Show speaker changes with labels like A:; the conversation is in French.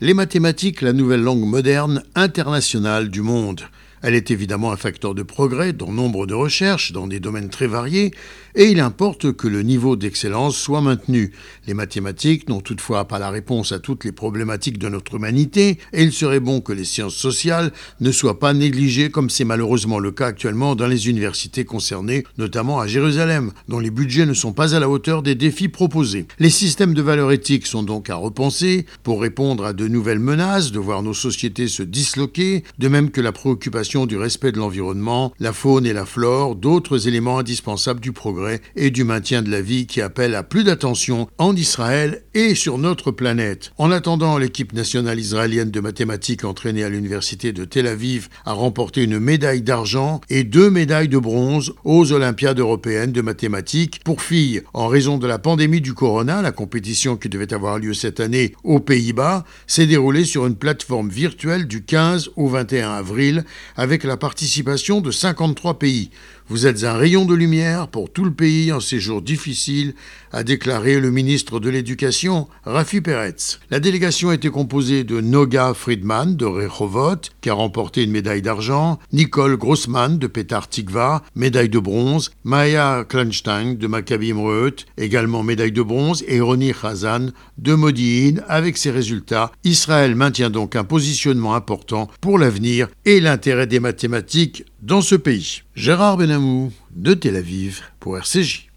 A: Les mathématiques, la nouvelle langue moderne internationale du monde. Elle est évidemment un facteur de progrès dans nombre de recherches, dans des domaines très variés, et il importe que le niveau d'excellence soit maintenu. Les mathématiques n'ont toutefois pas la réponse à toutes les problématiques de notre humanité, et il serait bon que les sciences sociales ne soient pas négligées comme c'est malheureusement le cas actuellement dans les universités concernées, notamment à Jérusalem, dont les budgets ne sont pas à la hauteur des défis proposés. Les systèmes de valeurs éthiques sont donc à repenser pour répondre à de nouvelles menaces, de voir nos sociétés se disloquer, de même que la préoccupation du respect de l'environnement, la faune et la flore, d'autres éléments indispensables du progrès et du maintien de la vie qui appellent à plus d'attention en Israël et sur notre planète. En attendant, l'équipe nationale israélienne de mathématiques entraînée à l'université de Tel Aviv a remporté une médaille d'argent et deux médailles de bronze aux Olympiades européennes de mathématiques pour filles. En raison de la pandémie du corona, la compétition qui devait avoir lieu cette année aux Pays-Bas s'est déroulée sur une plateforme virtuelle du 15 au 21 avril avec la participation de 53 pays. Vous êtes un rayon de lumière pour tout le pays en ces jours difficiles, a déclaré le ministre de l'Éducation, Rafi Peretz. La délégation était composée de Noga Friedman de Rehovot, qui a remporté une médaille d'argent, Nicole Grossman de Petar Tikva, médaille de bronze, Maya Kleinstein de Maccabi Imreut, également médaille de bronze, et Roni Khazan de Modi'in. Avec ces résultats, Israël maintient donc un positionnement important pour l'avenir et l'intérêt des mathématiques dans ce pays. Gérard Benamou de Tel Aviv pour RCJ.